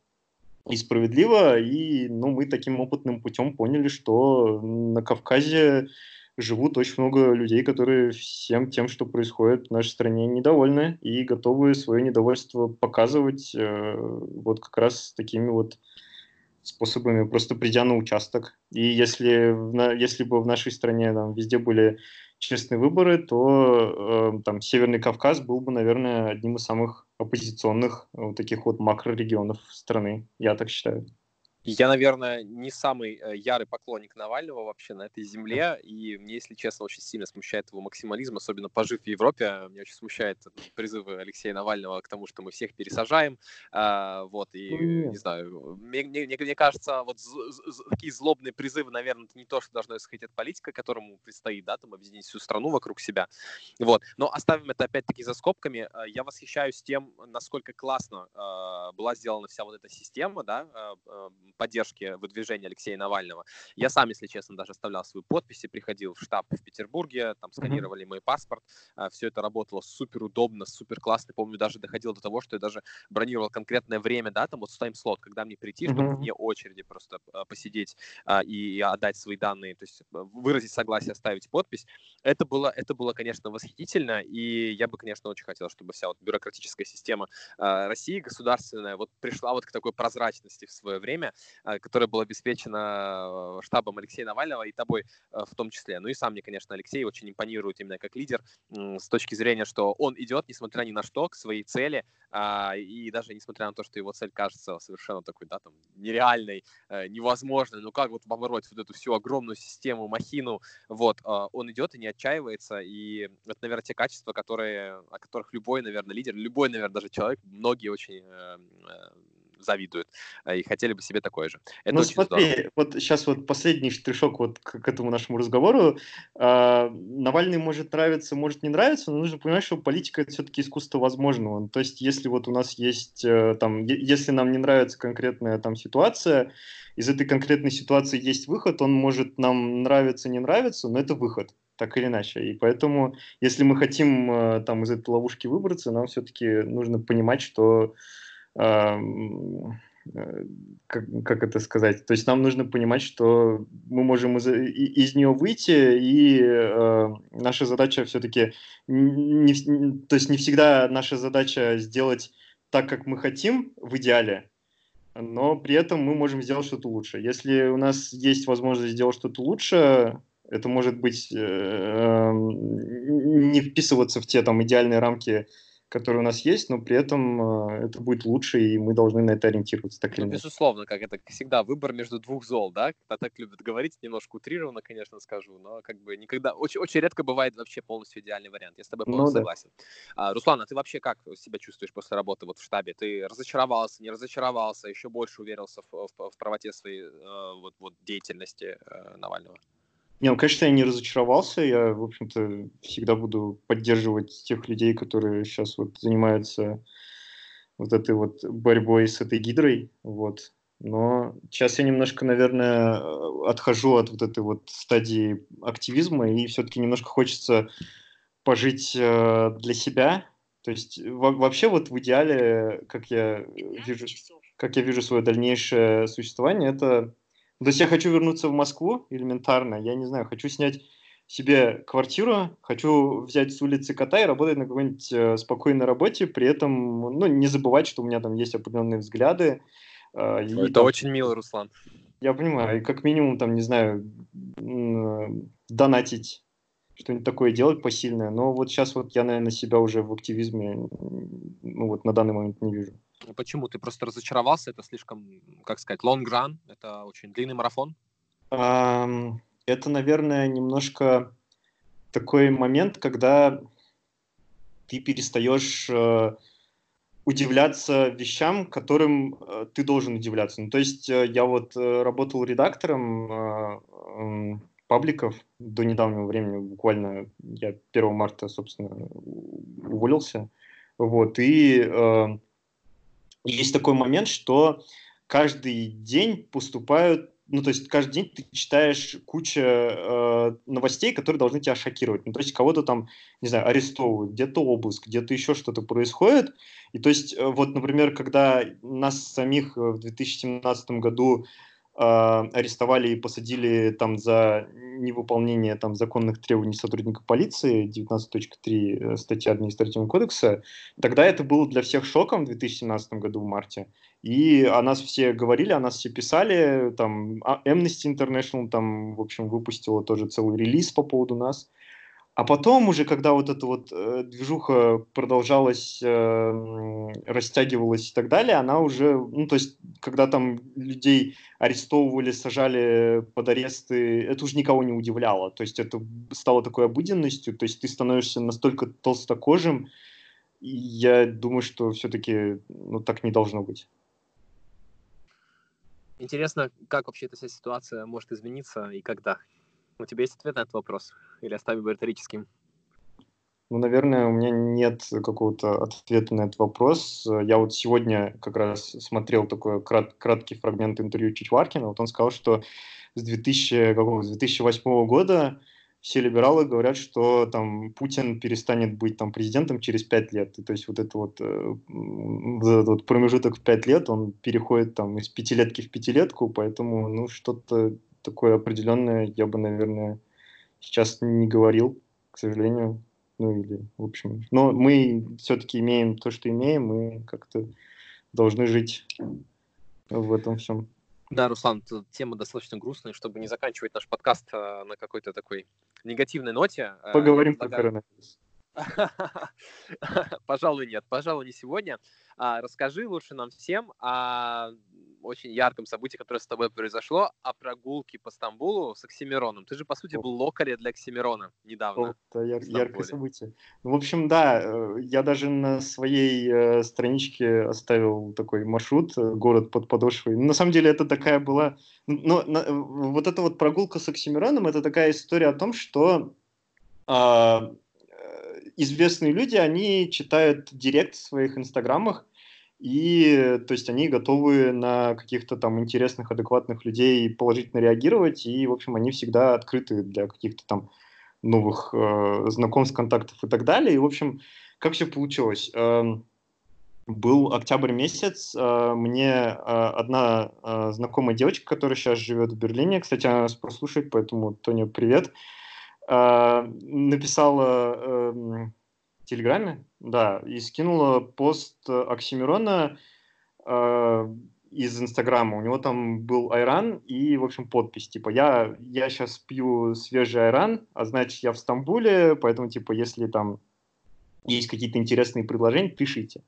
и справедливо. И ну, мы таким опытным путем поняли, что на Кавказе живут очень много людей, которые всем тем, что происходит в нашей стране, недовольны и готовы свое недовольство показывать э, вот как раз такими вот способами, просто придя на участок. И если, если бы в нашей стране там, везде были честные выборы, то э, там Северный Кавказ был бы, наверное, одним из самых оппозиционных вот таких вот макрорегионов страны, я так считаю. Я, наверное, не самый э, ярый поклонник Навального вообще на этой земле, и мне, если честно, очень сильно смущает его максимализм, особенно пожив в Европе. Меня очень смущает призывы Алексея Навального к тому, что мы всех пересажаем, а, вот, и, не знаю, мне, мне, мне кажется, вот такие злобные призывы, наверное, это не то, что должно исходить от политика, которому предстоит, да, там, объединить всю страну вокруг себя, вот. Но оставим это опять-таки за скобками. А, я восхищаюсь тем, насколько классно э, была сделана вся вот эта система, да, э, поддержки выдвижения Алексея Навального. Я сам, если честно, даже оставлял свою подпись и приходил в штаб в Петербурге, там сканировали мой паспорт, а, все это работало супер удобно, супер классно. Помню, даже доходило до того, что я даже бронировал конкретное время, да, там вот тайм-слот, когда мне прийти, чтобы вне очереди просто а, посидеть а, и отдать свои данные, то есть выразить согласие, оставить подпись. Это было, это было, конечно, восхитительно, и я бы, конечно, очень хотел, чтобы вся вот бюрократическая система России государственная вот пришла вот к такой прозрачности в свое время, которая была обеспечена э, штабом Алексея Навального и тобой э, в том числе. Ну и сам мне, конечно, Алексей очень импонирует именно как лидер с точки зрения, что он идет, несмотря ни на что, к своей цели, а, и даже несмотря на то, что его цель кажется совершенно такой, да, там, нереальной, невозможной, ну как вот побороть вот эту всю огромную систему, махину, вот, а, он идет и не отчаивается, и это, наверное, те качества, которые, о которых любой, наверное, лидер, любой, наверное, даже человек, многие очень завидуют э, и хотели бы себе такое же. Это ну смотри, здорово. вот сейчас вот последний штришок вот к, к этому нашему разговору. Э, Навальный может нравиться, может не нравиться, но нужно понимать, что политика это все-таки искусство возможного. То есть если вот у нас есть э, там, если нам не нравится конкретная там ситуация, из этой конкретной ситуации есть выход, он может нам нравиться, не нравиться, но это выход так или иначе. И поэтому, если мы хотим э, там из этой ловушки выбраться, нам все-таки нужно понимать, что как, как это сказать? То есть нам нужно понимать, что мы можем из, из нее выйти, и э, наша задача все-таки, не, то есть не всегда наша задача сделать так, как мы хотим в идеале, но при этом мы можем сделать что-то лучше. Если у нас есть возможность сделать что-то лучше, это может быть э, э, не вписываться в те там идеальные рамки которые у нас есть, но при этом э, это будет лучше, и мы должны на это ориентироваться. Так ну, безусловно, как это всегда выбор между двух зол, да? Когда так любят говорить, немножко утрированно, конечно, скажу, но как бы никогда, очень, очень редко бывает вообще полностью идеальный вариант. Я с тобой полностью ну, согласен. Да. А, Руслан, а ты вообще как себя чувствуешь после работы вот в штабе? Ты разочаровался, не разочаровался, еще больше уверился в, в, в правоте своей э, вот, вот деятельности э, Навального? Не, ну, конечно, я не разочаровался. Я, в общем-то, всегда буду поддерживать тех людей, которые сейчас вот занимаются вот этой вот борьбой с этой гидрой. Вот. Но сейчас я немножко, наверное, отхожу от вот этой вот стадии активизма, и все-таки немножко хочется пожить э, для себя. То есть вообще вот в идеале, как я вижу, как я вижу свое дальнейшее существование, это то есть я хочу вернуться в Москву элементарно, я не знаю, хочу снять себе квартиру, хочу взять с улицы кота и работать на какой-нибудь э, спокойной работе, при этом ну, не забывать, что у меня там есть определенные взгляды. Э, и, Это там, очень мило, Руслан. Я понимаю, и как минимум, там, не знаю, э, донатить, что-нибудь такое делать посильное, но вот сейчас вот я, наверное, себя уже в активизме, ну вот на данный момент не вижу. Почему? Ты просто разочаровался? Это слишком, как сказать, long run? Это очень длинный марафон? Это, наверное, немножко такой момент, когда ты перестаешь э, удивляться вещам, которым э, ты должен удивляться. Ну, то есть э, я вот работал редактором пабликов до недавнего времени, буквально я 1 марта, собственно, уволился. Вот, и есть такой момент, что каждый день поступают, ну, то есть каждый день ты читаешь кучу э, новостей, которые должны тебя шокировать. Ну, то есть кого-то там, не знаю, арестовывают, где-то обыск, где-то еще что-то происходит. И то есть, э, вот, например, когда нас самих в 2017 году арестовали и посадили там за невыполнение там законных требований сотрудника полиции 19.3 э, статья административного кодекса, тогда это было для всех шоком в 2017 году в марте. И о нас все говорили, о нас все писали, там а, Amnesty International там, в общем, выпустила тоже целый релиз по поводу нас. А потом уже, когда вот эта вот э, движуха продолжалась, э, растягивалась и так далее, она уже, ну, то есть, когда там людей арестовывали, сажали под аресты, это уже никого не удивляло. То есть, это стало такой обыденностью, то есть, ты становишься настолько толстокожим, и я думаю, что все-таки, ну, так не должно быть. Интересно, как вообще эта вся ситуация может измениться и когда? У тебя есть ответ на этот вопрос? Или оставим его риторическим? Ну, наверное, у меня нет какого-то ответа на этот вопрос. Я вот сегодня как раз смотрел такой крат, краткий фрагмент интервью Чичваркина. Вот он сказал, что с, 2000, какого, с 2008 года все либералы говорят, что там Путин перестанет быть там президентом через пять лет. И, то есть вот это вот, э, вот этот вот промежуток в пять лет, он переходит там из пятилетки в пятилетку, поэтому ну что-то такое определенное я бы, наверное, сейчас не говорил, к сожалению. Ну или, в общем. Но мы все-таки имеем то, что имеем, мы как-то должны жить в этом всем. Да, Руслан, тема достаточно грустная, чтобы не заканчивать наш подкаст а, на какой-то такой негативной ноте. А, Поговорим про коронавирус. Пожалуй, нет. Пожалуй, не сегодня. А, расскажи лучше нам всем о очень ярком событии, которое с тобой произошло, о прогулке по Стамбулу с Оксимироном. Ты же, по сути, был локаре для Оксимирона недавно. Это яр- яркое событие. Ну, в общем, да, э, я даже на своей э, страничке оставил такой маршрут, э, город под подошвой. Ну, на самом деле, это такая была... Но на, вот эта вот прогулка с Оксимироном, это такая история о том, что э, известные люди, они читают директ в своих инстаграмах, и то есть они готовы на каких-то там интересных, адекватных людей положительно реагировать, и, в общем, они всегда открыты для каких-то там новых э, знакомств, контактов и так далее. И, в общем, как все получилось? Э, был октябрь месяц, э, мне э, одна э, знакомая девочка, которая сейчас живет в Берлине, кстати, она нас прослушает, поэтому, Тоня, привет, э, написала... Э, Телеграме, да, и скинула пост Оксимирона э, из Инстаграма. У него там был айран и, в общем, подпись, типа, я, я сейчас пью свежий айран, а значит, я в Стамбуле, поэтому, типа, если там есть какие-то интересные предложения, пишите.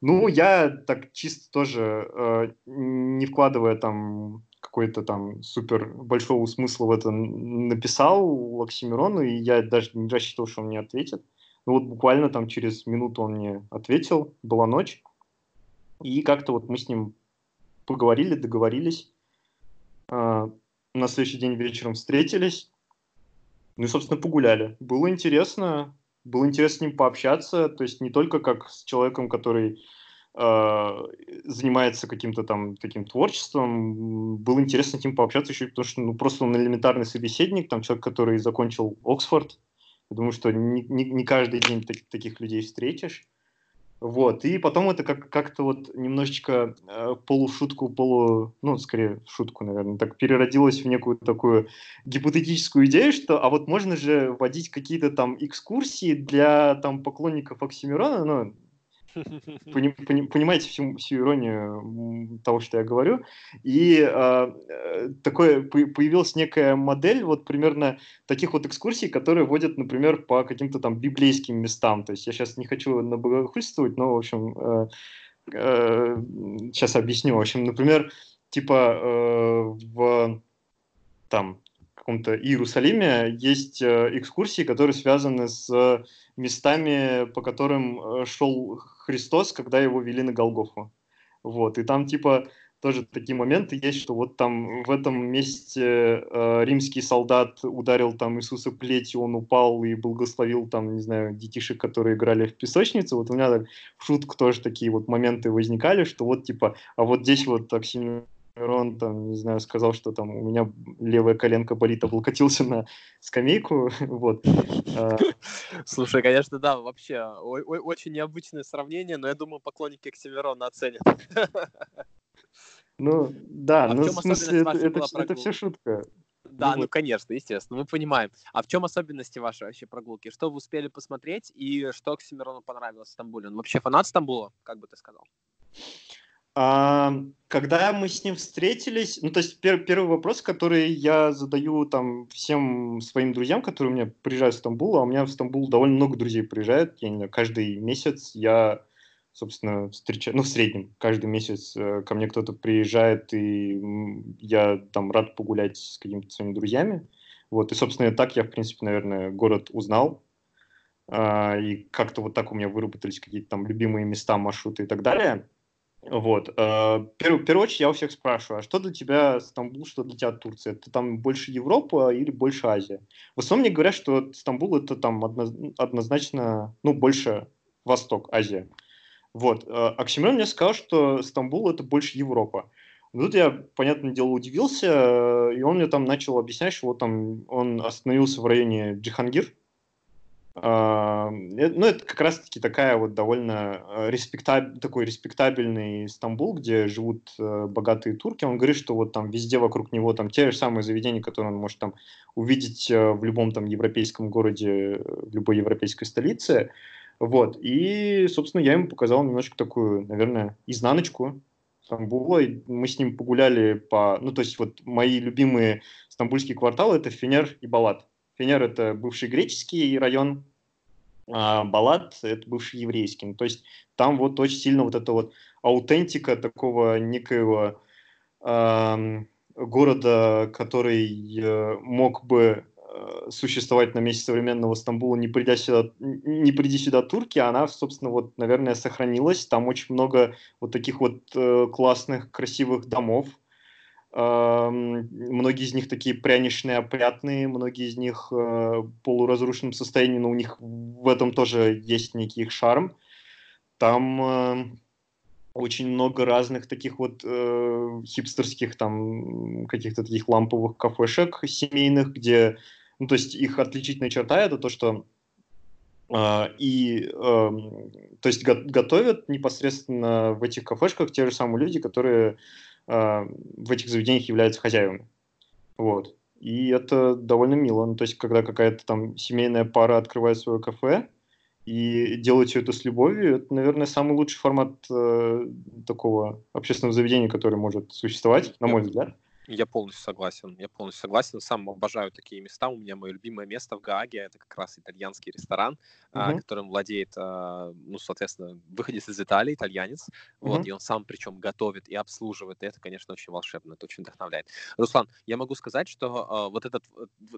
Ну, я так чисто тоже, э, не вкладывая там какой-то там супер большого смысла в это написал Оксимирону, и я даже не рассчитывал, что он мне ответит. Ну вот буквально там через минуту он мне ответил, была ночь, и как-то вот мы с ним поговорили, договорились. Э, на следующий день вечером встретились, ну и, собственно, погуляли. Было интересно, было интересно с ним пообщаться, то есть не только как с человеком, который э, занимается каким-то там таким творчеством, было интересно с ним пообщаться еще, потому что ну, просто он элементарный собеседник, там человек, который закончил Оксфорд. Думаю, что не, не, не каждый день так, таких людей встретишь. Вот, и потом это как- как-то вот немножечко э, полушутку, полу, ну, скорее, шутку, наверное, так переродилось в некую такую гипотетическую идею, что, а вот можно же вводить какие-то там экскурсии для там поклонников Оксимирона, ну, понимаете всю, всю иронию того, что я говорю. И а, э, такое появилась некая модель вот примерно таких вот экскурсий, которые водят, например, по каким-то там библейским местам. То есть я сейчас не хочу набогохульствовать, но, в общем, э, э, сейчас объясню. В общем, например, типа э, в там каком-то Иерусалиме есть э, экскурсии, которые связаны с местами, по которым э, шел Христос, когда его вели на Голгофу. Вот, и там типа тоже такие моменты есть, что вот там в этом месте э, римский солдат ударил там Иисуса плетью, он упал и благословил там, не знаю, детишек, которые играли в песочнице. Вот у меня так, в шутку тоже такие вот моменты возникали, что вот типа, а вот здесь вот Оксимирон Рон там, не знаю, сказал, что там у меня левая коленка болит, облокотился на скамейку, вот. А. Слушай, конечно, да, вообще очень необычное сравнение, но я думаю, поклонники Оксимирона оценят. Ну, да, а ну, в смысле, это, это, это все шутка. Да, ну, ну конечно, естественно, мы понимаем. А в чем особенности вашей вообще прогулки? Что вы успели посмотреть и что Оксимирону понравилось в Стамбуле? Он вообще фанат Стамбула, как бы ты сказал? А, когда мы с ним встретились, ну, то есть пер, первый вопрос, который я задаю там всем своим друзьям, которые у меня приезжают в Стамбул, а у меня в Стамбул довольно много друзей приезжает, я не знаю, каждый месяц я, собственно, встречаю, ну, в среднем, каждый месяц э, ко мне кто-то приезжает, и я там рад погулять с какими-то своими друзьями, вот, и, собственно, так я, в принципе, наверное, город узнал, а, и как-то вот так у меня выработались какие-то там любимые места, маршруты и так далее. Вот. Э, в первую очередь я у всех спрашиваю, а что для тебя Стамбул, что для тебя Турция? Это там больше Европа или больше Азия? В основном мне говорят, что Стамбул это там однозначно, ну, больше Восток, Азия. Вот. Э, Оксимирон мне сказал, что Стамбул это больше Европа. Тут я, понятное дело, удивился, э, и он мне там начал объяснять, что вот там он остановился в районе Джихангир, а, ну, это как раз-таки такая вот довольно э, респектаб... такой респектабельный Стамбул, где живут э, богатые турки. Он говорит, что вот там везде вокруг него там те же самые заведения, которые он может там увидеть в любом там европейском городе, в любой европейской столице. Вот. И, собственно, я ему показал немножко такую, наверное, изнаночку Стамбула. И мы с ним погуляли по... Ну, то есть вот мои любимые стамбульские кварталы – это Фенер и Балат. Фенер – это бывший греческий район, а Балат – это бывший еврейский. Ну, то есть там вот очень сильно вот эта вот аутентика такого некоего э, города, который э, мог бы э, существовать на месте современного Стамбула, не придя сюда, не придя сюда турки, она, собственно, вот, наверное, сохранилась. Там очень много вот таких вот э, классных, красивых домов, Многие из них такие пряничные, опрятные, многие из них э, в полуразрушенном состоянии, но у них в этом тоже есть некий их шарм. Там э, очень много разных таких вот э, хипстерских там каких-то таких ламповых кафешек семейных, где, ну то есть их отличительная черта это то, что э, и э, то есть го- готовят непосредственно в этих кафешках те же самые люди, которые в этих заведениях являются хозяевами. Вот. И это довольно мило. Ну, то есть, когда какая-то там семейная пара открывает свое кафе и делает все это с любовью, это, наверное, самый лучший формат э, такого общественного заведения, который может существовать, на мой взгляд. Я полностью согласен. Я полностью согласен. Сам обожаю такие места. У меня мое любимое место в Гааге это как раз итальянский ресторан, uh-huh. которым владеет, а, ну, соответственно, выходец из Италии, итальянец. Uh-huh. Вот, и он сам причем готовит и обслуживает. И это, конечно, очень волшебно, это очень вдохновляет. Руслан, я могу сказать, что вот этот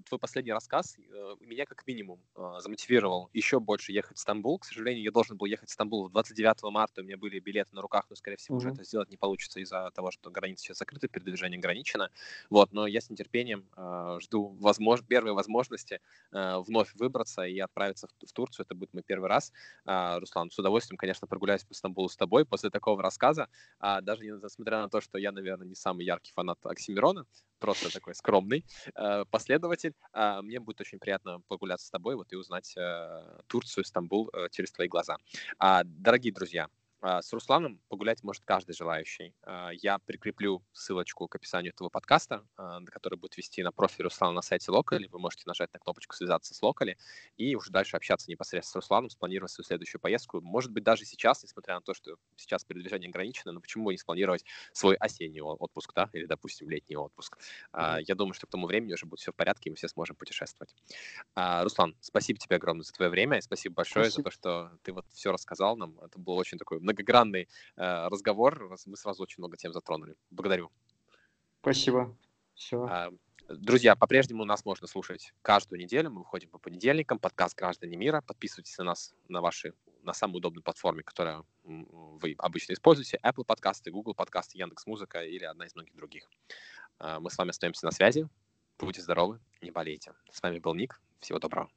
твой последний рассказ э, меня как минимум замотивировал еще больше ехать в Стамбул. К сожалению, я должен был ехать в Стамбул 29 марта. У меня были билеты на руках, но, скорее всего, uh-huh. уже это сделать не получится из-за того, что границы сейчас закрыты, передвижение ограничено ограничено. Вот, но я с нетерпением э, жду возмож... первой возможности э, вновь выбраться и отправиться в, в Турцию. Это будет мой первый раз. Э, Руслан, с удовольствием, конечно, прогуляюсь по Стамбулу с тобой после такого рассказа. А даже несмотря на то, что я, наверное, не самый яркий фанат Оксимирона, просто такой скромный э, последователь. Э, мне будет очень приятно погуляться с тобой вот и узнать э, Турцию, Стамбул э, через твои глаза. А, дорогие друзья, с Русланом погулять может каждый желающий. А, я прикреплю ссылочку к описанию этого подкаста, а, который будет вести на профиль Руслана на сайте Локали. Вы можете нажать на кнопочку «Связаться с Локали» и уже дальше общаться непосредственно с Русланом, спланировать свою следующую поездку. Может быть, даже сейчас, несмотря на то, что сейчас передвижение ограничено, но почему не спланировать свой осенний отпуск, да, или, допустим, летний отпуск. Mm-hmm. Я думаю, что к тому времени уже будет все в порядке, и мы все сможем путешествовать. Руслан, спасибо тебе огромное за твое время, и спасибо большое спасибо. за то, что ты вот все рассказал нам. Это было очень такой многогранный э, разговор. Мы сразу очень много тем затронули. Благодарю. Спасибо. Все. А, друзья, по-прежнему нас можно слушать каждую неделю. Мы выходим по понедельникам. Подкаст «Граждане мира». Подписывайтесь на нас на ваши на самой удобной платформе, которую вы обычно используете. Apple подкасты, Google подкасты, Яндекс Музыка или одна из многих других. А, мы с вами остаемся на связи. Будьте здоровы, не болейте. С вами был Ник. Всего доброго.